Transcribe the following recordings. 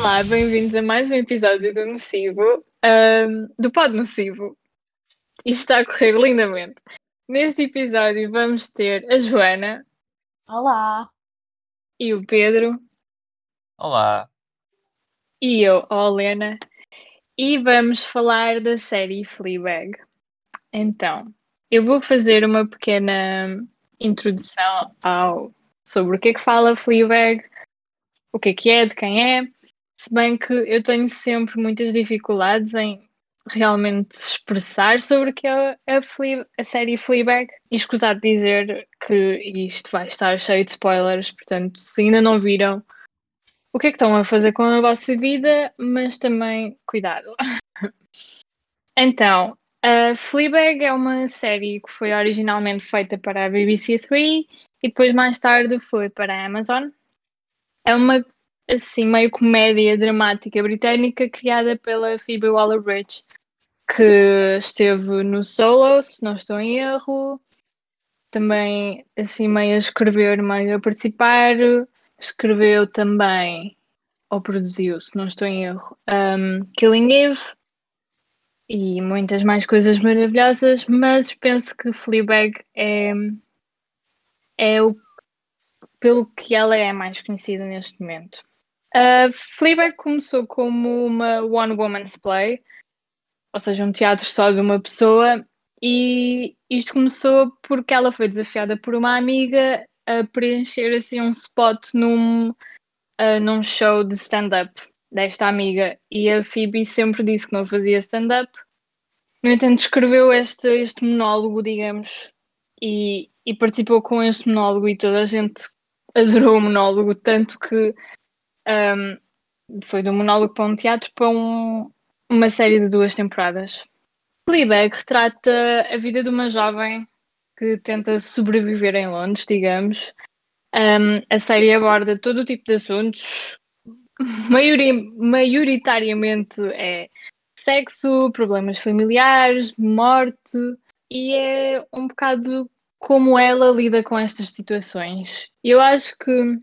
Olá, bem-vindos a mais um episódio do Nocivo, um, do Pod Nocivo. Isto está a correr lindamente. Neste episódio vamos ter a Joana. Olá. E o Pedro. Olá. E eu, a Helena. E vamos falar da série Fleabag. Então, eu vou fazer uma pequena introdução ao sobre o que é que fala Fleabag, o que é que é, de quem é, se bem que eu tenho sempre muitas dificuldades em realmente expressar sobre o que é a, a série Fleabag. E escusado dizer que isto vai estar cheio de spoilers, portanto, se ainda não viram, o que é que estão a fazer com a vossa vida, mas também cuidado. então, a Fleabag é uma série que foi originalmente feita para a BBC Three e depois mais tarde foi para a Amazon. É uma assim meio comédia dramática britânica criada pela Phoebe Waller-Bridge, que esteve no Solo, se não estou em erro, também assim meio a escrever, meio a participar, escreveu também ou produziu, se não estou em erro, um, Killing Eve e muitas mais coisas maravilhosas, mas penso que Fleabag é, é o pelo que ela é mais conhecida neste momento. Uh, Fleabag começou como uma one woman's play, ou seja, um teatro só de uma pessoa, e isto começou porque ela foi desafiada por uma amiga a preencher assim um spot num, uh, num show de stand-up desta amiga, e a Phoebe sempre disse que não fazia stand-up. No entanto, escreveu este, este monólogo, digamos, e, e participou com este monólogo, e toda a gente adorou o monólogo, tanto que um, foi do monólogo para um teatro para um, uma série de duas temporadas. Fleabag retrata a vida de uma jovem que tenta sobreviver em Londres, digamos. Um, a série aborda todo o tipo de assuntos, Maiori maioritariamente é sexo, problemas familiares, morte, e é um bocado como ela lida com estas situações. Eu acho que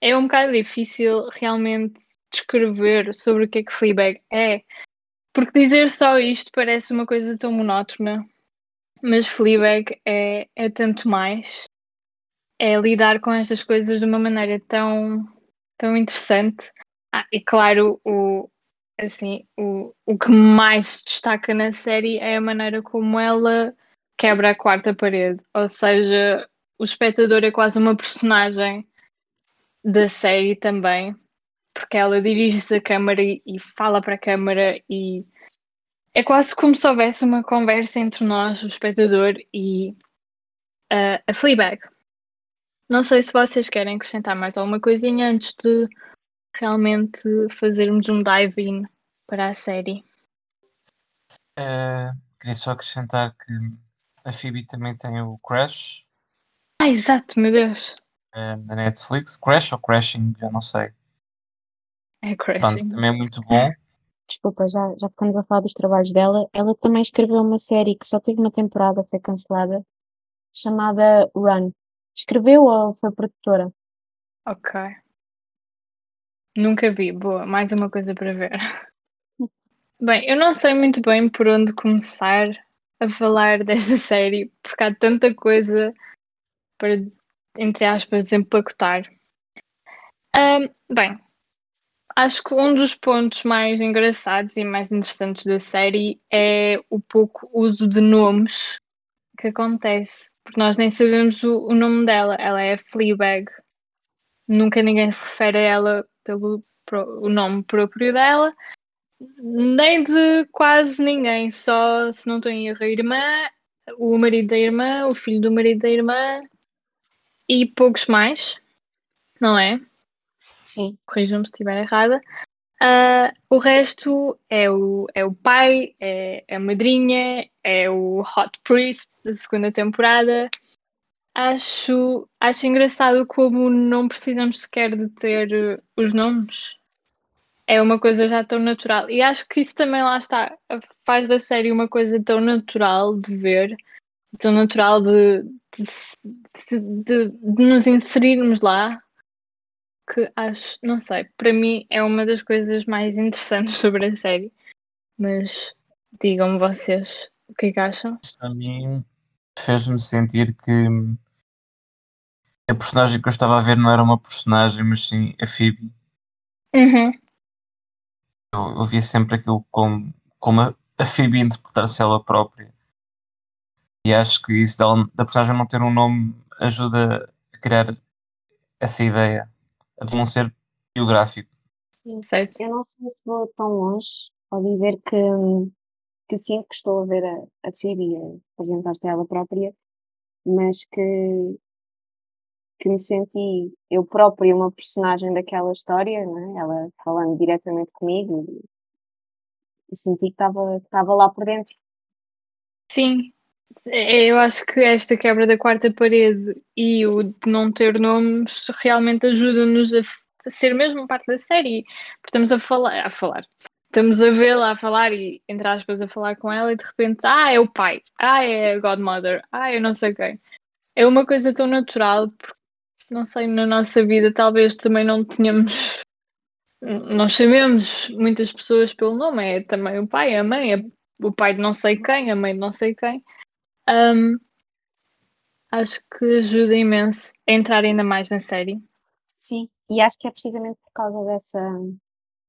é um bocado difícil realmente descrever sobre o que é que Fleabag é, porque dizer só isto parece uma coisa tão monótona, mas Fleabag é, é tanto mais. É lidar com estas coisas de uma maneira tão, tão interessante. Ah, e claro, o, assim, o, o que mais se destaca na série é a maneira como ela quebra a quarta parede, ou seja, o espectador é quase uma personagem da série também, porque ela dirige-se à câmara e, e fala para a câmara e é quase como se houvesse uma conversa entre nós, o espectador, e uh, a Fleabag. Não sei se vocês querem acrescentar mais alguma coisinha antes de realmente fazermos um dive-in para a série. Uh, queria só acrescentar que a Phoebe também tem o Crash. Ah, exato, meu Deus. Uh, na Netflix. Crash ou Crashing, já não sei. É Crashing. Pronto, também é muito bom. Desculpa, já, já ficamos a falar dos trabalhos dela. Ela também escreveu uma série que só teve uma temporada, foi cancelada, chamada Run. Escreveu ou foi produtora? Ok. Nunca vi. Boa, mais uma coisa para ver. Bem, eu não sei muito bem por onde começar a falar desta série, porque há tanta coisa para, entre aspas, empacotar. Um, bem, acho que um dos pontos mais engraçados e mais interessantes da série é o pouco uso de nomes que acontece, porque nós nem sabemos o, o nome dela. Ela é Fleabag. Nunca ninguém se refere a ela pelo pro, o nome próprio dela nem de quase ninguém, só se não estou em erro, a irmã, o marido da irmã, o filho do marido da irmã e poucos mais, não é? Sim. Corrijam-me se estiver errada. Uh, o resto é o, é o pai, é, é a madrinha, é o Hot Priest da segunda temporada. Acho, acho engraçado como não precisamos sequer de ter os nomes é uma coisa já tão natural. E acho que isso também lá está, faz da série uma coisa tão natural de ver, tão natural de, de, de, de nos inserirmos lá. que acho, não sei, para mim é uma das coisas mais interessantes sobre a série. Mas digam-me vocês o que é que acham. Para mim fez-me sentir que a personagem que eu estava a ver não era uma personagem, mas sim a Phoebe. Uhum. Eu, eu via sempre aquilo como, como a, a Phoebe interpretar-se ela própria. E acho que isso dela, da personagem não ter um nome ajuda a criar essa ideia, apesar de não ser biográfico. Sim. Certo. Eu não sei se vou tão longe ao dizer que, que sinto que estou a ver a, a Phoebe a apresentar-se a ela própria, mas que, que me senti eu própria uma personagem daquela história, não é? ela falando diretamente comigo e, senti que estava estava lá por dentro. Sim, eu acho que esta quebra da quarta parede e o de não ter nomes realmente ajuda-nos a, ser mesmo parte da série. Porque estamos a falar, a falar. Estamos a vê-la a falar e, entre aspas, a falar com ela e de repente, ah, é o pai, ah, é a godmother, ah, eu não sei quem. É uma coisa tão natural, porque, não sei, na nossa vida talvez também não tenhamos, não chamemos muitas pessoas pelo nome, é também o pai, a mãe, é o pai de não sei quem, a mãe de não sei quem. Um, acho que ajuda imenso a entrar ainda mais na série. Sim, e acho que é precisamente por causa dessa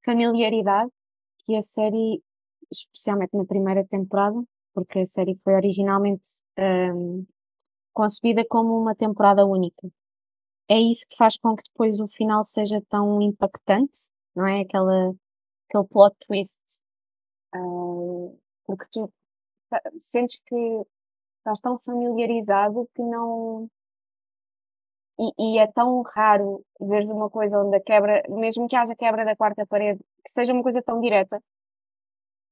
familiaridade que a série, especialmente na primeira temporada, porque a série foi originalmente hum, concebida como uma temporada única. É isso que faz com que depois o final seja tão impactante, não é? Aquela, aquele plot twist. Ah, porque tu tá- sentes que estás tão familiarizado que não. E, e é tão raro veres uma coisa onde a quebra, mesmo que haja quebra da quarta parede, que seja uma coisa tão direta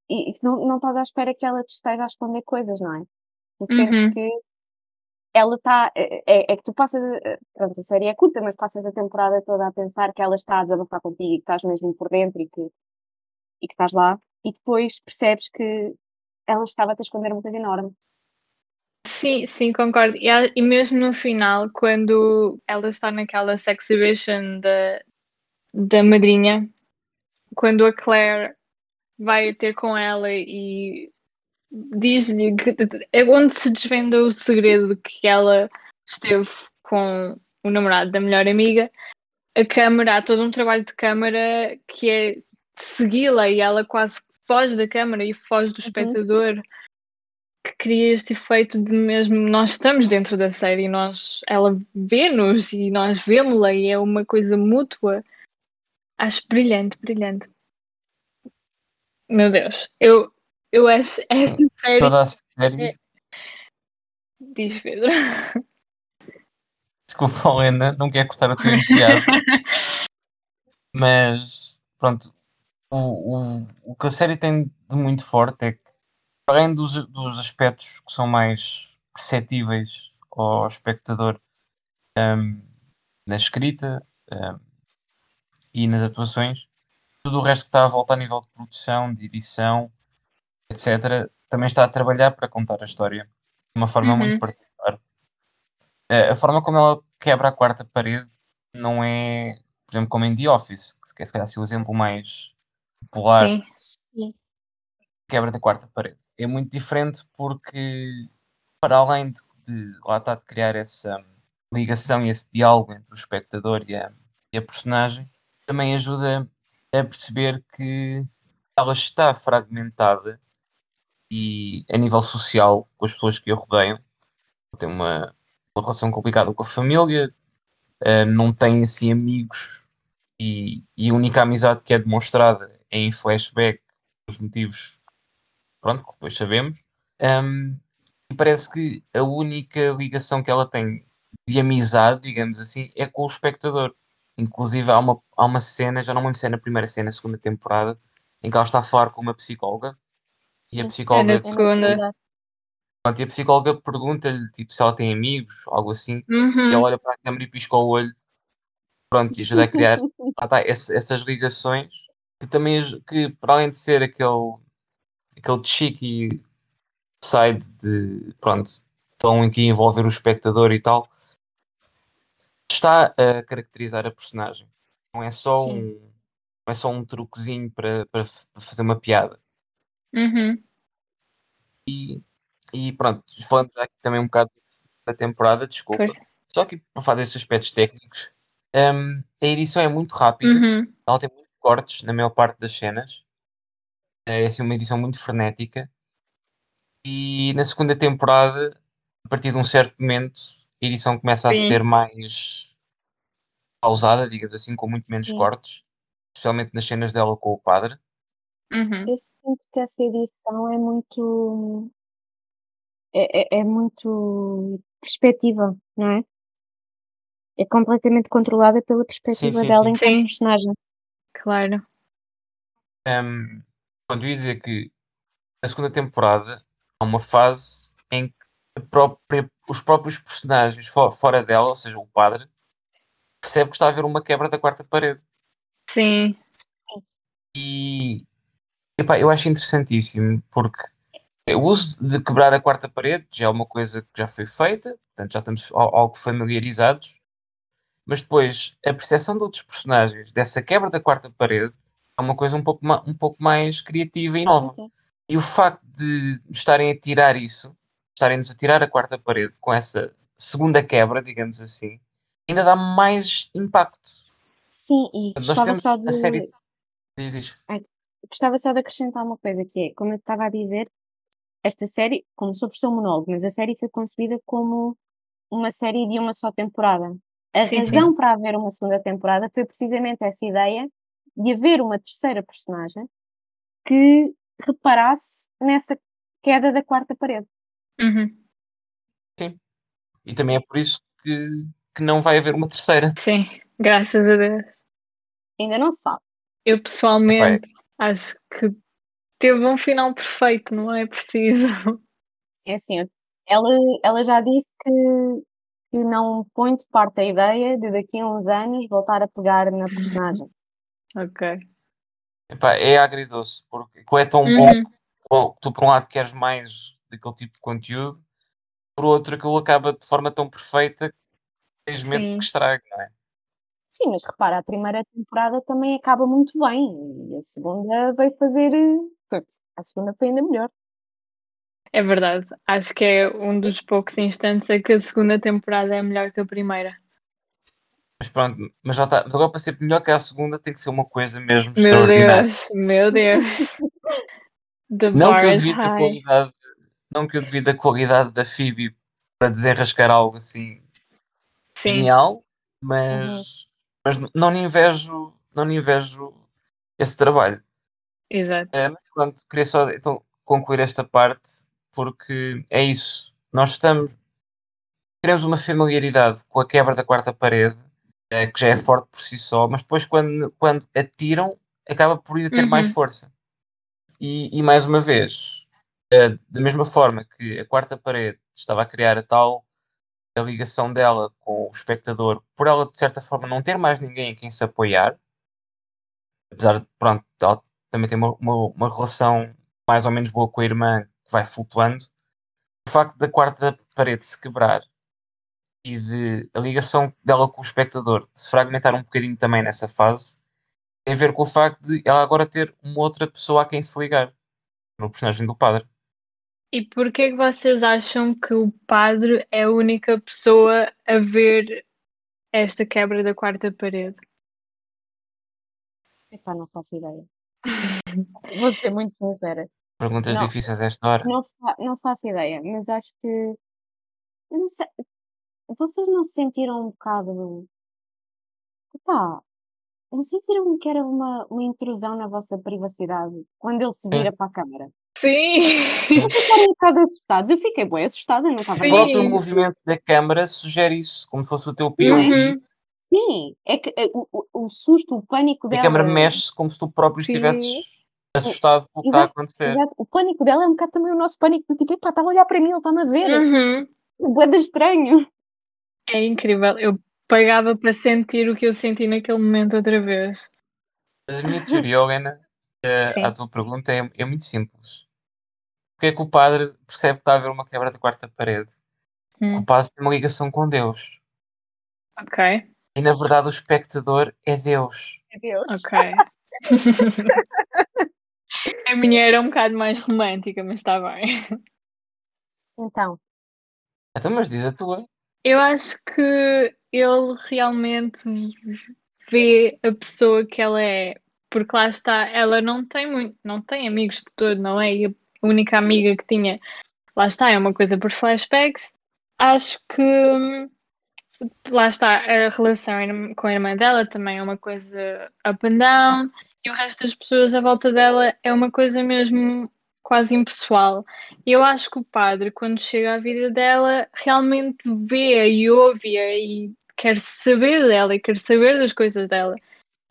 e, e não, não estás à espera que ela te esteja a esconder coisas, não é? Tu sentes Uhum. que ela está. É, é- é que tu passas. a- Pronto, a série é curta, mas passas a temporada toda a pensar que ela está a desabafar contigo e que estás mesmo por dentro e que, e que estás lá, e depois percebes que ela estava-te a esconder uma coisa enorme. Sim, sim, concordo. E, e mesmo no final, quando ela está naquela sexhibition da, da madrinha, quando a Claire vai ter com ela e diz-lhe que é onde se desvenda o segredo de que ela esteve com o namorado da melhor amiga, a câmara, há todo um trabalho de câmara que é segui-la e ela quase foge da câmara e foge do Uhum. Que cria este efeito de mesmo nós estamos dentro da série, nós, ela vê-nos e nós vemos-la e é uma coisa mútua. Acho brilhante, brilhante. Meu Deus, eu, eu acho esta série. Toda a série, É. Diz Pedro. desculpa, Helena, não quero cortar o teu entusiasmo, mas pronto, o, o, o que a série tem de muito forte é que, além dos, dos aspectos que são mais perceptíveis ao espectador hum, na escrita hum, e nas atuações, tudo o resto que está à volta a nível de produção, de edição, etc., também está a trabalhar para contar a história de uma forma Uhum. muito particular. Eh, a forma como ela quebra a quarta parede não é, por exemplo, como em The Office, que é se calhar assim, o exemplo mais popular Sim, Sim. quebra da quarta parede. É muito diferente porque, para além de, de lá está de criar essa ligação e esse diálogo entre o espectador e a, e a personagem, também ajuda a perceber que ela está fragmentada e a nível social com as pessoas que a rodeiam. Tem uma, uma relação complicada com a família, eh, não tem assim amigos e, e a única amizade que é demonstrada é em flashback os motivos pronto, que depois sabemos. Um, e parece que a única ligação que ela tem de amizade, digamos assim, é com o espectador. Inclusive há uma, há uma cena, já não me lembro se é na primeira cena, segunda temporada, em que ela está a falar com uma psicóloga e a psicóloga, É na na segunda. pronto, e a psicóloga pergunta-lhe tipo, se ela tem amigos, algo assim, e Uhum. ela olha para a câmera e pisca o olho, pronto, e ajuda a criar lá está, esse- essas ligações que também que para além de ser aquele aquele cheeky side de pronto em que ia envolver o espectador e tal está a caracterizar a personagem Não é só Sim. um, não é só um truquezinho para, para fazer uma piada. Uhum. E, e pronto, falando já aqui também um bocado da temporada, desculpa. Força. Só aqui para falar destes aspectos técnicos, hum, a edição é muito rápida, Uhum. ela tem muitos cortes na maior parte das cenas. É assim, uma edição muito frenética. E na segunda temporada, a partir de um certo momento, a edição começa a Sim. ser mais pausada, digamos assim, com muito menos Sim. cortes, especialmente nas cenas dela com o padre. Uhum. Eu sinto que essa edição é muito. É, é, é muito perspectiva, não é? É completamente controlada pela perspectiva sim, dela sim. enquanto Sim. personagem. Claro. Um, pronto, eu ia dizer que na segunda temporada há uma fase em que própria- os próprios personagens fo- fora dela, ou seja, o padre, percebe que está a haver uma quebra da quarta parede. Sim. E epá, eu acho interessantíssimo porque o uso de quebrar a quarta parede já é uma coisa que já foi feita, portanto já estamos al- algo familiarizados, mas depois a percepção de outros personagens dessa quebra da quarta parede é uma coisa um pouco, um pouco mais criativa e nova. Sim, sim. E o facto de estarem a tirar isso, estarem-nos a tirar a quarta parede com essa segunda quebra, digamos assim, ainda dá mais impacto. Sim, e Nós gostava só de. a série. Diz, diz. Gostava só de acrescentar uma coisa que é, como eu estava a dizer, esta série começou por ser um monólogo, mas a série foi concebida como uma série de uma só temporada. A Sim, razão para haver uma segunda temporada foi precisamente essa ideia de haver uma terceira personagem que reparasse nessa queda da quarta parede. Uhum. E também é por isso que, que não vai haver uma terceira. Sim. Graças a Deus. Ainda não se sabe. Eu pessoalmente acho que teve um final perfeito, não é preciso. É assim, ela, ela já disse que, que não põe de parte a ideia de daqui a uns anos voltar a pegar na personagem. Ok. Epá, é agridoce, porque é tão bom Uhum. bom que tu, por um lado, queres mais daquele tipo de conteúdo, por outro, aquilo acaba de forma tão perfeita que tens medo Sim. que estrague, não é? Sim, mas repara, a primeira temporada também acaba muito bem e a segunda veio fazer. foi- a segunda foi ainda melhor. É verdade. Acho que é um dos poucos instantes em que a segunda temporada é melhor que a primeira. Mas pronto, mas já está. Mas agora para ser melhor que a segunda tem que ser uma coisa mesmo Meu extraordinária. Deus, meu Deus. The Não que eu devido a high. qualidade, não que eu devido a qualidade da Phoebe para desenrascar algo assim Sim, genial, mas, mas n- não lhe invejo, não lhe invejo esse trabalho. exato. Eh, mas pronto, queria só então concluir esta parte porque é isso. Nós estamos teremos uma familiaridade com a quebra da quarta parede, eh, que já é forte por si só, mas depois quando, quando atiram acaba por ir a ter mais Uhum. força. E, e mais uma vez, eh, da mesma forma que a quarta parede estava a criar a tal a ligação dela com o espectador, por ela de certa forma não ter mais ninguém em quem se apoiar, apesar de pronto, ela também tem uma, uma, uma relação mais ou menos boa com a irmã que vai flutuando, o facto da quarta parede se quebrar e de a ligação dela com o espectador se fragmentar um bocadinho também nessa fase tem a ver com o facto de ela agora ter uma outra pessoa a quem se ligar no personagem do padre. E porquê é que vocês acham que o padre é a única pessoa a ver esta quebra da quarta parede? Epá, não faço ideia. Vou ser muito sincera. Perguntas Não. difíceis a esta hora. Não, fa- não faço ideia, mas acho que. sei. Vocês não se sentiram um bocado. Epá, não sentiram que era uma, uma intrusão na vossa privacidade quando ele se vira para a câmara? Sim! Não ficaram um bocado assustados? Eu fiquei bem assustada, não estava O Sim. próprio movimento da câmara sugere isso, como se fosse o teu POV. Uhum. Sim, é que eh, o, o, o susto, o pânico A dela. câmara mexe como se tu próprio Sim. estivesses assustado com o que está a acontecer. Exato. O pânico dela é um bocado também o nosso pânico do tipo, epá, está a olhar para mim, ele está-me a ver. Uhum. De estranho. É incrível. Eu pagava para sentir o que eu senti naquele momento outra vez. Mas a minha teoria, Helena, Sim. à tua pergunta é, é muito simples. Porque é que o padre percebe que está a haver uma quebra da quarta parede? Hum, O padre tem uma ligação com Deus. ok. E na verdade o espectador é Deus. Meu Deus. Ok. A minha era um bocado mais romântica, mas está bem. Então, Então, mas diz a tua. Eu acho que ele realmente vê a pessoa que ela é, porque lá está, ela não tem muito, não tem amigos de todo, não é? E a única amiga que tinha, lá está, é uma coisa por flashbacks. Acho que lá está, a relação com a irmã dela também é uma coisa up and down, e o resto das pessoas à volta dela é uma coisa mesmo quase impessoal. Eu acho que o padre, quando chega à vida dela, realmente vê e ouve-a e quer saber dela e quer saber das coisas dela.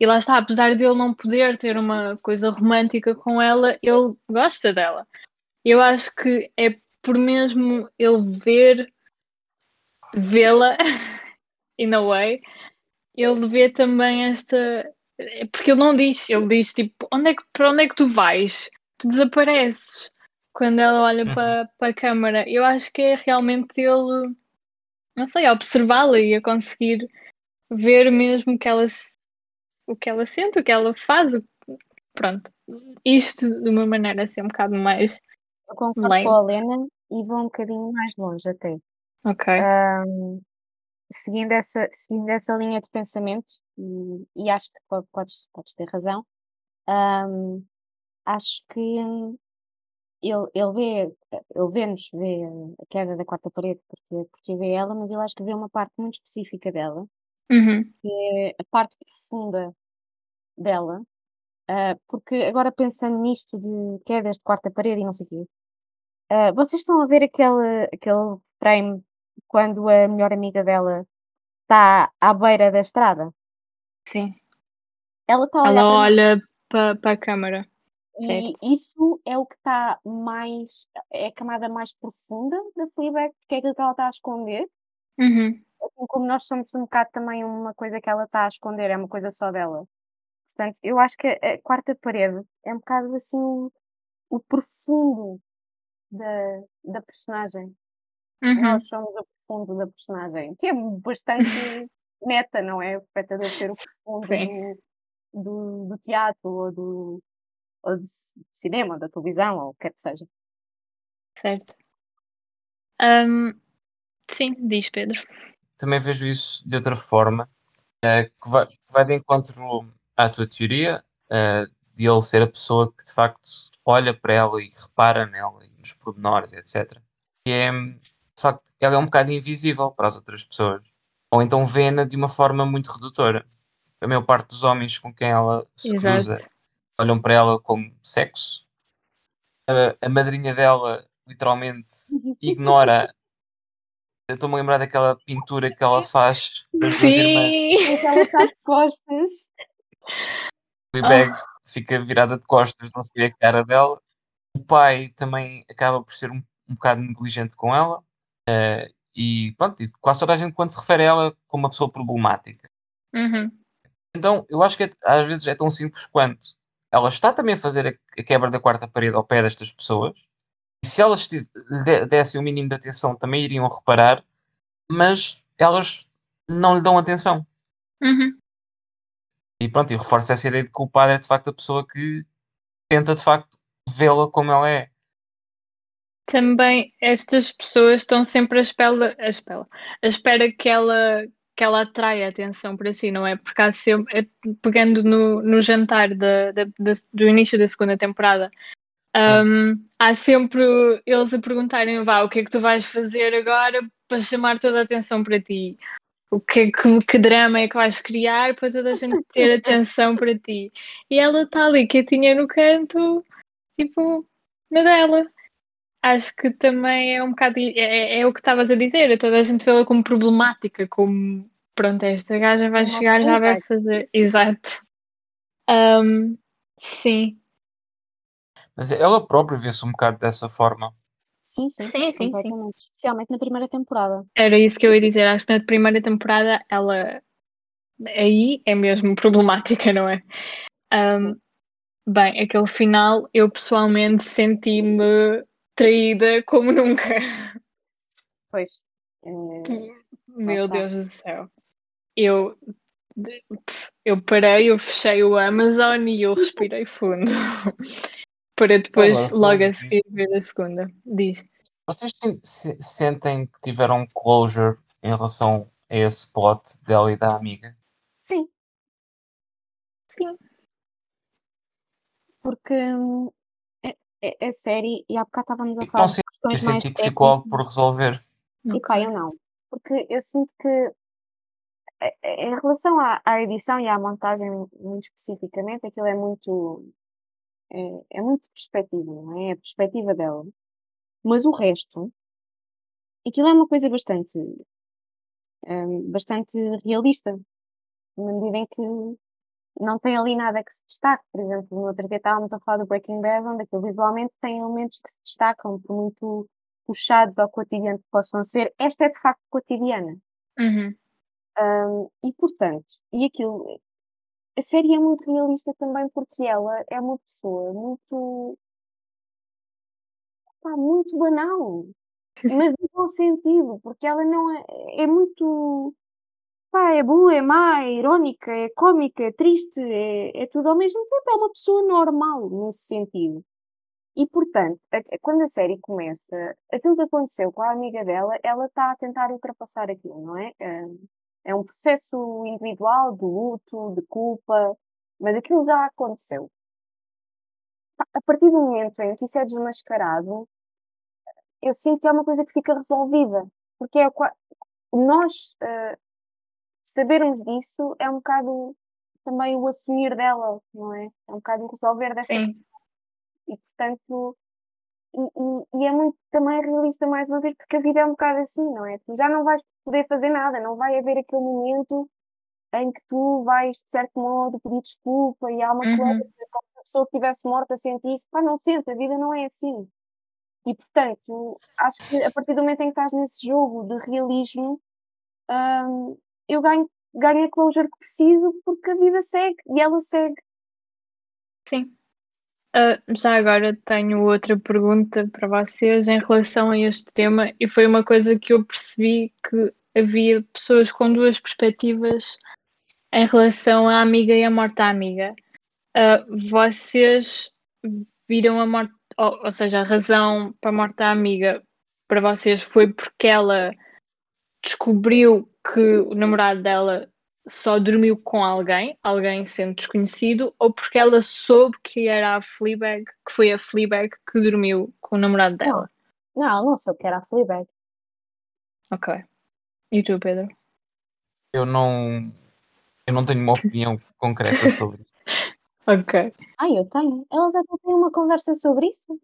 E lá está, apesar de ele não poder ter uma coisa romântica com ela, ele gosta dela. Eu acho que é por mesmo ele ver, vê-la, in a way, ele vê também esta. é Porque ele não diz, ele diz tipo, onde é que, para onde é que tu vais? Tu desapareces quando ela olha Uhum. para, para a câmara. Eu acho que é realmente ele, não sei, a observá-la e a conseguir ver mesmo o que ela, o que ela sente, o que ela faz. o- Pronto, isto de uma maneira assim um bocado mais. eu concordo Lame. com a Helena e vou um bocadinho mais longe até. Ok. Ahm, seguindo essa, seguindo essa linha de pensamento, e, e acho que po- podes, podes ter razão, ahm, acho que ele, ele vê, ele vê-nos, vê a queda da quarta parede porque, porque vê ela, mas eu acho que vê uma parte muito específica dela, Uhum. que é a parte profunda dela, ah, porque agora pensando nisto de quedas de quarta parede e não sei o quê, ah, vocês estão a ver aquele, aquele frame quando a melhor amiga dela está à beira da estrada? Sim. Ela está a olhar Ela para olha para, para a câmara. E certo. isso é o que está mais, é a camada mais profunda da Fleabag, porque é aquilo que ela está a esconder. Uhum. Assim como nós somos um bocado também uma coisa que ela está a esconder, é uma coisa só dela. Portanto, eu acho que a, a quarta parede é um bocado assim o, o profundo da, da personagem. Uhum. Nós somos o profundo da personagem, que é bastante meta, não é? O espectador ser o profundo do, do, do teatro ou do, ou ci- cinema, da televisão, ou o que quer que seja. Certo. Ahm, sim, diz Pedro. Também vejo isso de outra forma, eh, que vai, que vai de encontro à tua teoria, eh, de ele ser a pessoa que de facto olha para ela e repara nela e nos pormenores, etc. E é, de facto, ela é um bocado invisível para as outras pessoas. Ou então vê-na de uma forma muito redutora. A maior parte dos homens com quem ela se cruza Exato. Olham para ela como sexo. A, a madrinha dela literalmente ignora. Eu estou-me a lembrar daquela pintura que ela faz. Sim! Porque ela está de costas. Fleabag Ah. fica virada de costas, não se vê a cara dela. O pai também acaba por ser um, um bocado negligente com ela. eh, e pronto, quase toda a gente quando se refere a ela como uma pessoa problemática. Uhum. Então, eu acho que é- às vezes é tão simples quanto ela está também a fazer a, quebra da quarta parede ao pé destas pessoas, e se elas dessem o mínimo de atenção, também iriam reparar, mas elas não lhe dão atenção. Uhum. E pronto, e reforça essa ideia de que o padre é de facto a pessoa que tenta de facto vê-la como ela é. Também estas pessoas estão sempre à espera, à espera, à espera que ela que ela atraia atenção para si, não é? Porque há sempre, é, pegando no, no jantar da, da- da- do início da segunda temporada, hum, há sempre eles a perguntarem, vá, o que é que tu vais fazer agora para chamar toda a atenção para ti? O que, é que, que drama é que vais criar para toda a gente ter atenção para ti? E ela está ali quietinha no canto, tipo, na dela. Acho que também é um bocado. É, é- é o que estavas a dizer, toda a gente vê-la como problemática, como pronto, esta gaja vai chegar, já vai fazer. Exato. Ahm, sim, Mas ela própria vê-se um bocado dessa forma. Sim, sim, Sim, sim, sim. Especialmente na primeira temporada. era isso que eu ia dizer. Acho que na primeira temporada ela aí é mesmo problemática, não é? Ahm, bem, aquele final eu pessoalmente senti-me traída como nunca. Pois. eh, Meu. Deus do céu. eu, eu parei, eu fechei o Amazon e eu respirei fundo. para depois, Agora, logo a seguir, ver a segunda. Diz. Vocês se- sentem que tiveram closure em relação a esse plot dela e da amiga? Sim, Sim. porque hum, é, é, é série, e há bocado estávamos a E falar não questões mais senti que ficou algo por resolver. E pá, eu não. Porque eu sinto que eh, em relação à, à edição e à montagem muito especificamente, aquilo é muito é, é muito perspectiva, não é? É a perspectiva dela. Mas o resto, aquilo é uma coisa bastante hum, bastante realista, na medida em que não tem ali nada que se destaque. Por exemplo, no outro dia estávamos a falar do Breaking Bad, onde aquilo visualmente tem elementos que se destacam, por muito puxados ao cotidiano que possam ser. Esta é de facto cotidiana. Uhum. Hum, e portanto, e aquilo, a série é muito realista também porque ela é uma pessoa muito, pá, muito banal, mas no bom sentido, porque ela não é, é muito, pá, é boa, é má, é irónica, é cómica, é triste, é, é tudo ao mesmo tempo, é uma pessoa normal nesse sentido. E portanto, a- a- quando a série começa, aquilo que aconteceu com a amiga dela, ela está a tentar ultrapassar aquilo, não é? Hum, É um processo individual de luto, de culpa, mas aquilo já aconteceu. A partir do momento em que isso é desmascarado, eu sinto que é uma coisa que fica resolvida. Porque é nós eh, sabermos disso é um bocado também o assumir dela, não é? É um bocado o resolver dessa Sim. e portanto e, e- e é muito também realista mais uma vez porque a vida é um bocado assim, não é? Tu já não vais poder fazer nada, não vai haver aquele momento em que tu vais de certo modo pedir desculpa e há uma Uhum. coisa como se a pessoa que estivesse morta sente isso, pá, não sente, a vida não é assim. E portanto, acho que a partir do momento em que estás nesse jogo de realismo, hum, eu ganho, ganho a closure que preciso porque a vida segue e ela segue. Sim. Ah, já agora tenho outra pergunta para vocês em relação a este tema, e foi uma coisa que eu percebi que havia pessoas com duas perspectivas em relação à amiga e à morte da amiga. Ah, vocês viram a morte, ou, ou seja, a razão para a morte da amiga para vocês foi porque ela descobriu que o namorado dela só dormiu com alguém, alguém sendo desconhecido, ou porque ela soube que era a Fleabag, que foi a Fleabag que dormiu com o namorado dela. Não, ela não soube que era a Fleabag. Ok. E tu, Pedro? Eu não, eu não tenho uma opinião concreta sobre isso. Ok. Ah, eu tenho. Elas até têm uma conversa sobre isso.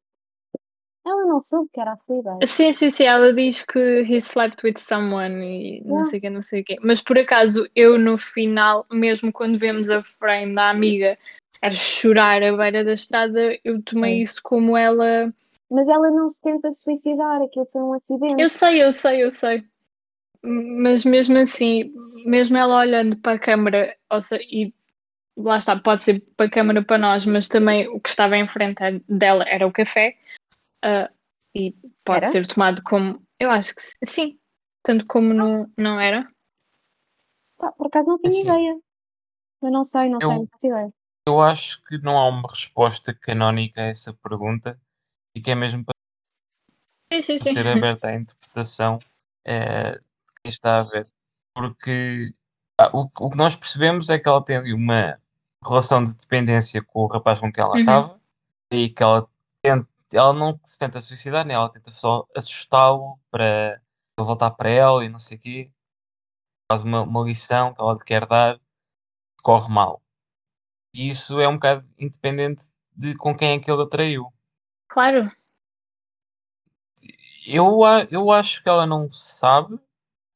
Ela não soube que era a Fleabag. Sim, sim, sim. Ela diz que he slept with someone e não Yeah. sei o que, não sei o quê. Mas por acaso, eu no final, mesmo quando vemos a frame da amiga a chorar à beira da estrada, eu tomei Sim. isso como ela. Mas ela não se tenta suicidar, aquilo foi um acidente. Eu sei, eu sei, eu sei. Mas mesmo assim, mesmo ela olhando para a câmara, ou seja, e lá está, pode ser para a câmara para nós, mas também o que estava em frente dela era o café, ah, e pode Era? ser tomado como, eu acho que sim, tanto como não, não era. Por acaso não tinha Assim, ideia. Eu não sei, não sei, eu- não faço ideia. Eu acho que não há uma resposta canónica a essa pergunta e que é mesmo para Sim, sim, sim. ser aberta à interpretação eh, de quem está a ver. Porque ah, o, o que nós percebemos é que ela tem ali uma relação de dependência com o rapaz com quem ela Uhum. estava e que ela tenta, ela não se tenta suicidar, né? ela tenta só assustá-lo para ele voltar para ela e não sei o quê. Faz uma, uma lição que ela lhe quer dar, corre mal. E isso é um bocado independente de com quem é que ele atraiu. Claro, Eu, eu acho que ela não sabe,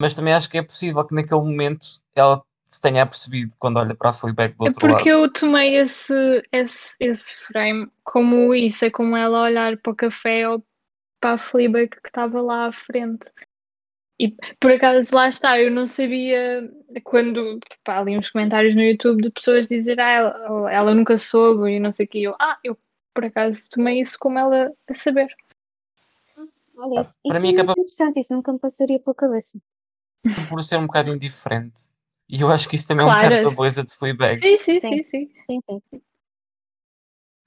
mas também acho que é possível que naquele momento ela se tenha apercebido quando olha para a Fleabag do é outro porque lado. eu tomei esse, esse, esse frame como isso, é como ela olhar para o café ou para a Fleabag que estava lá à frente. E por acaso lá está, eu não sabia quando pá, ali uns comentários no YouTube de pessoas dizer ah, ela, ela nunca soube e não sei o que. Eu, ah, eu por acaso tomei isso como ela a saber. Olha, isso, para isso mim é acaba- muito interessante, isso nunca me passaria pela cabeça. Por ser um bocado indiferente. E eu acho que isso também é um Claro, bocado da beleza de Fleabag. Sim, sim, Sim. sim, sim. Sim, sim.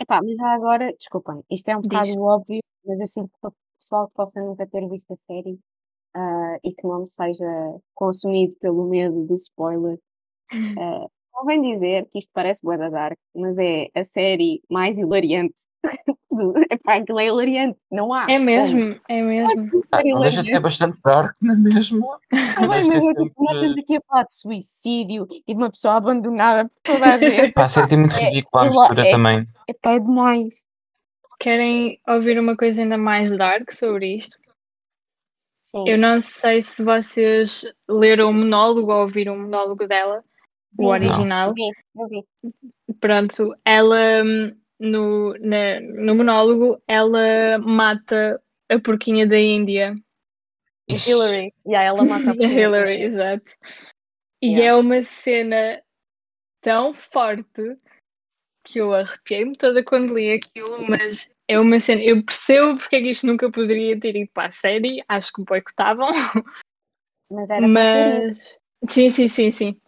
Epá, mas já agora, desculpem, isto é um Diz. bocado óbvio, mas eu sinto que o pessoal que possa nunca ter visto a série ah, e que não seja consumido pelo medo do spoiler, ah, convém dizer que isto parece bué da Dark, mas é a série mais hilariante. Epá, aquilo é hilariante, não há. É como. mesmo, é É mesmo. super Ah, não deixa de ser bastante dark, não é mesmo? De mas é tipo, nós estamos sempre. aqui a falar de suicídio e de uma pessoa abandonada por toda a gente. Pá, a série tem muito É, ridículo é, lá- mistura é, também. epá, é demais. Querem ouvir uma coisa ainda mais dark sobre isto? Sim. Eu não sei se vocês leram o monólogo ou ouviram o monólogo dela, o Vi, original. vi, eu vi. Pronto, ela hum, no, na- no monólogo ela mata a porquinha da Índia. Hillary. E aí ela mata a porquinha Hillary, exato. E Yeah. é uma cena tão forte que eu arrepiei-me toda quando li aquilo, mas é uma cena. Eu percebo porque é que isto nunca poderia ter ido para a série, acho que boicotavam, Mas era mas. Sim, sim, sim, sim.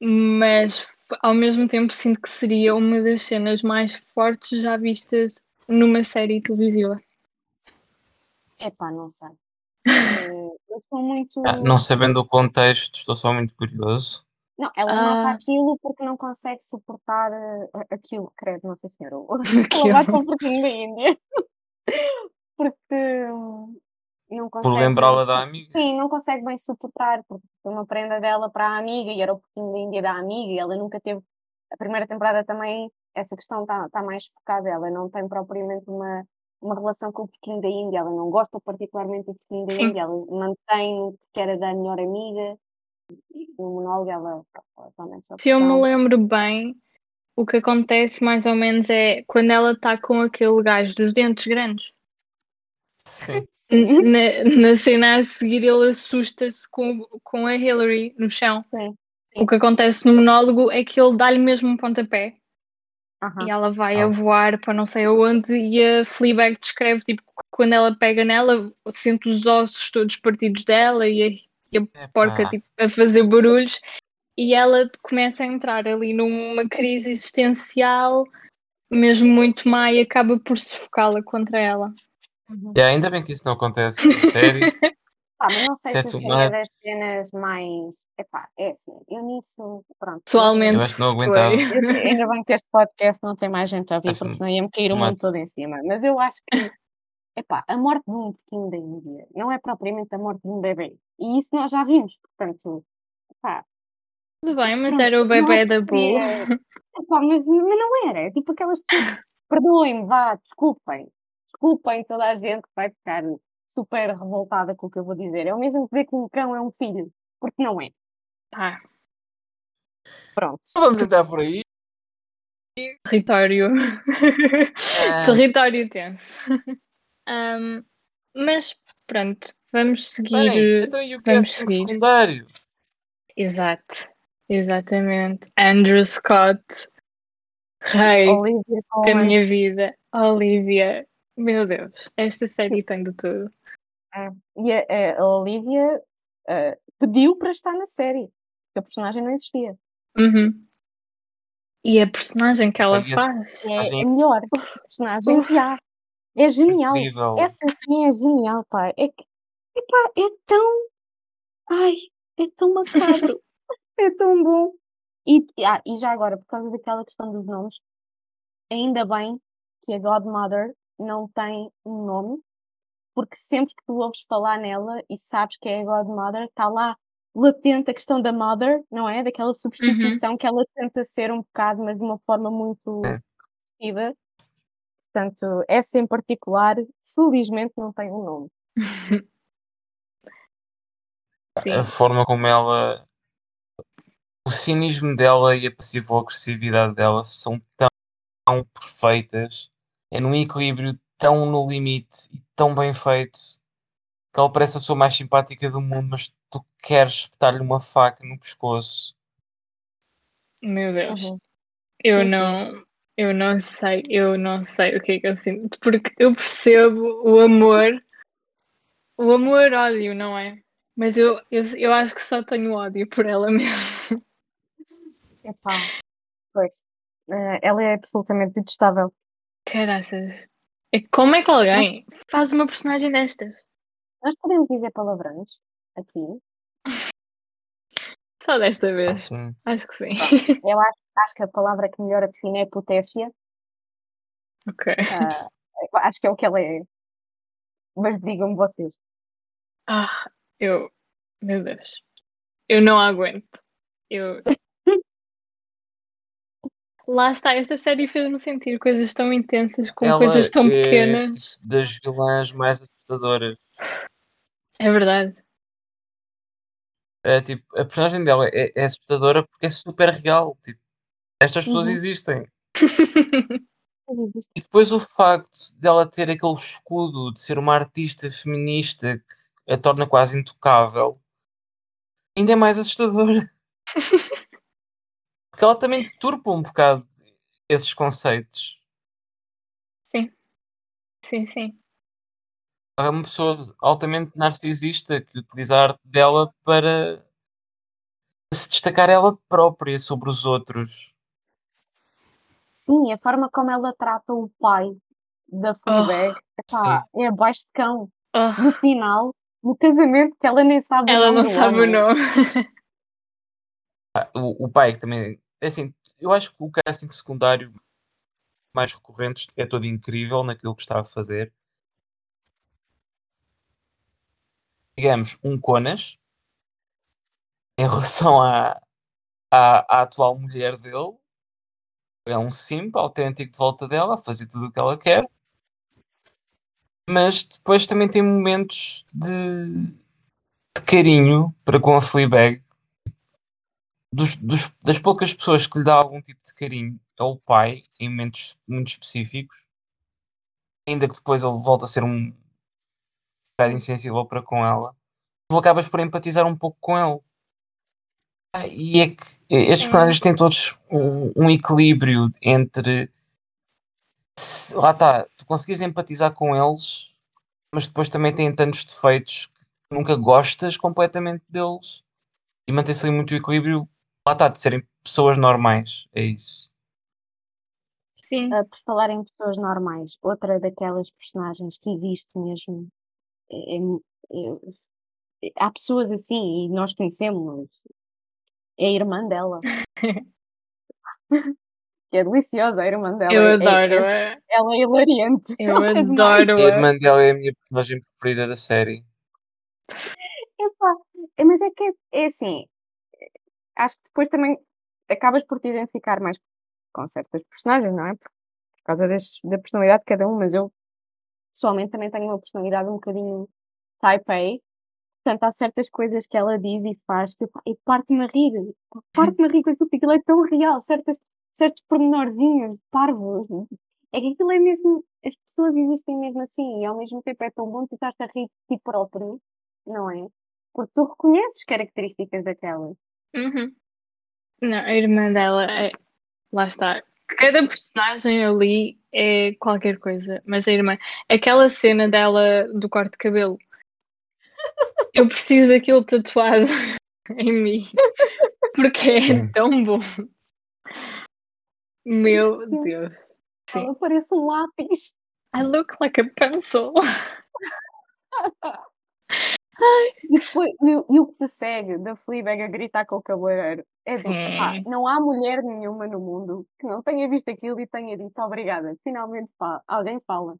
Mas ao mesmo tempo sinto que seria uma das cenas mais fortes já vistas numa série televisiva. Epá, não sei. Eh, Eu sou muito. ah, não sabendo o contexto, estou só muito curioso. Não, ela mata Ah. aquilo porque não consegue suportar eh, aquilo, credo, Nossa Senhora. Que Ela mata o porquinho da Índia. Porque não Por consegue. lembrá-la da amiga. Sim, não consegue bem suportar, porque foi uma prenda dela para a amiga e era o porquinho da Índia da amiga e ela nunca teve. A primeira temporada também, essa questão está tá mais focada. Ela não tem propriamente uma, uma relação com o porquinho da Índia, ela não gosta particularmente do porquinho da Sim. Índia, ela mantém que era da melhor amiga. E no monólogo ela, ela toma essa Se eu me opção. lembro bem, o que acontece mais ou menos é quando ela está com aquele gajo dos dentes grandes. Sim. Sim. Na, na cena a seguir, ele assusta-se com, com a Hillary no chão. Sim. O que acontece no monólogo é que ele dá-lhe mesmo um pontapé e ela vai Ah. a voar para não sei aonde. E a Fleabag descreve tipo, quando ela pega nela, sente os ossos todos partidos dela e a, e a porca tipo, a fazer barulhos. E ela começa a entrar ali numa crise existencial, mesmo muito má, e acaba por sufocá-la contra ela. Uhum. e ainda bem que isso não acontece na série. Pá, mas não sei Isso é se seria much. das cenas mais. Epá, é assim, eu nisso, pronto. Pessoalmente, Eu acho que não aguentava. Eu ainda bem que este podcast não tem mais gente a ouvir, Parece-me porque senão ia-me cair o mundo todo em cima. Mas eu acho que, epá, a morte de um pequeno da Índia não é propriamente a morte de um bebê. E isso nós já vimos, portanto, epá, Tudo bem, mas pronto, era o bebê da seria. Epá, mas, mas não era, é tipo aquelas pessoas, perdoem-me, vá, desculpem, desculpem toda a gente que vai ficar super revoltada com o que eu vou dizer. É o mesmo que dizer que um cão é um filho, porque não é. Pá, Pronto. Só vamos entrar por aí. território. Ah, território tenso. Ahm, mas pronto, vamos seguir. bem, então e o vamos casting seguir. secundário? Exato, exatamente. Andrew Scott, rei Olivia da minha vida. Olivia, meu Deus, esta série tem de tudo. É. E a, a- Olivia eh, pediu para estar na série, porque a personagem não existia. Uhum. E a personagem que ela faz. É a melhor personagem que há. É genial. incrível. Essa sim é genial, pá. É que, epá, é tão. Ai, é tão macabro. é tão bom. E, ah, e já agora, por causa daquela questão dos nomes, ainda bem que a Godmother não tem um nome, porque sempre que tu ouves falar nela e sabes que é a Godmother, está lá latente a questão da Mother, não é? Daquela substituição que ela tenta ser um bocado, mas de uma forma muito É. positiva. Portanto, essa em particular, felizmente não tem um nome. A forma como ela. O cinismo dela e a passivo-agressividade dela são tão, tão perfeitas. É num equilíbrio tão no limite e tão bem feito que ela parece a pessoa mais simpática do mundo, mas tu queres espetar-lhe uma faca no pescoço. Meu Deus. Uhum. Eu Sim, sim. não, eu não sei, eu não sei o que é que eu sinto, porque eu percebo o amor, o amor-ódio, não é? Mas eu, eu, eu acho que só tenho ódio por ela mesmo. Epá, pois. Eh, ela é absolutamente detestável. Caraças. É, como é que alguém faz uma personagem destas? Nós podemos dizer palavrões aqui. Só desta Ah, vez. sim. Acho que sim. Eu acho, acho que a palavra que melhor a define é putéfia. ok. Ah, acho que é o que ela é. Mas digam-me vocês. Ah, eu. Meu Deus. Eu não aguento. Eu. Lá está, esta série fez-me sentir coisas tão intensas com Ela coisas tão é pequenas. das vilãs mais assustadoras. É verdade. É, tipo, a personagem dela é, é assustadora porque é super real. Tipo, estas pessoas Uhum. existem. E depois o facto dela ter aquele escudo de ser uma artista feminista que a torna quase intocável ainda é mais assustador. Porque ela também deturpa um bocado esses conceitos. sim, sim. Ela é uma pessoa altamente narcisista que utiliza a arte dela para se destacar ela própria sobre os outros. Sim, a forma como ela trata o pai da Fleabag epá, é abaixo de cão. Ah, No final, no casamento, que ela nem sabe o ela nome não do sabe o nome. Ah, O, o pai que também. É Assim, eu acho que o casting secundário mais recorrente é todo incrível naquilo que está a fazer. Digamos, um Conas em relação à, à, à atual mulher dele. É um simp autêntico de volta dela, a fazer tudo o que ela quer. Mas depois também tem momentos de, de carinho para com a Fleabag. Dos, dos- das poucas pessoas que lhe dá algum tipo de carinho é o pai, em momentos muito específicos. Ainda que depois ele volta a ser um bocado insensível para com ela. Tu acabas por empatizar um pouco com ele. Ah, E é que estes Sim. personagens têm todos um, um equilíbrio entre se- lá está, tu conseguires empatizar com eles, mas depois também têm tantos defeitos que nunca gostas completamente deles e mantém-se ali muito o equilíbrio lá está, de serem pessoas normais, é isso. Sim. Ah, por falar em pessoas normais, outra daquelas personagens que existe mesmo. é- é- é- há pessoas assim e nós conhecemos. É a irmã dela. que é deliciosa, a irmã dela. Eu é- é- adoro. é- a ela é hilariante. Eu Ela é adoro. E a a irmã dela é a minha personagem preferida da série. Epá, é, mas é que é, é assim, acho que depois também acabas por te identificar mais com certas personagens, não é? Por, por causa da personalidade de cada um, mas eu pessoalmente também tenho uma personalidade um bocadinho type A, portanto há certas coisas que ela diz e faz que epá, e parte-me a rir, parte-me a rir com aquilo, porque aquilo é tão real, certas, certos pormenorzinhos, parvos, é que aquilo é mesmo, as pessoas existem mesmo assim e ao mesmo tempo é tão bom tu estás a rir de ti próprio, não é? Porque tu reconheces características daquelas. Uhum. Não, a irmã dela é. Lá está. Cada personagem ali é qualquer coisa, mas a irmã. Aquela cena dela do corte de cabelo. Eu preciso daquilo tatuado em mim. Porque é tão bom. Meu Deus. Sim. Ela parece um lápis. I look like a pencil. E, depois, e, o- e o que se segue da Fleabag a gritar com o cabeleireiro é do, Sim. pá, não há mulher nenhuma no mundo que não tenha visto aquilo e tenha dito obrigada. Finalmente pá, alguém fala.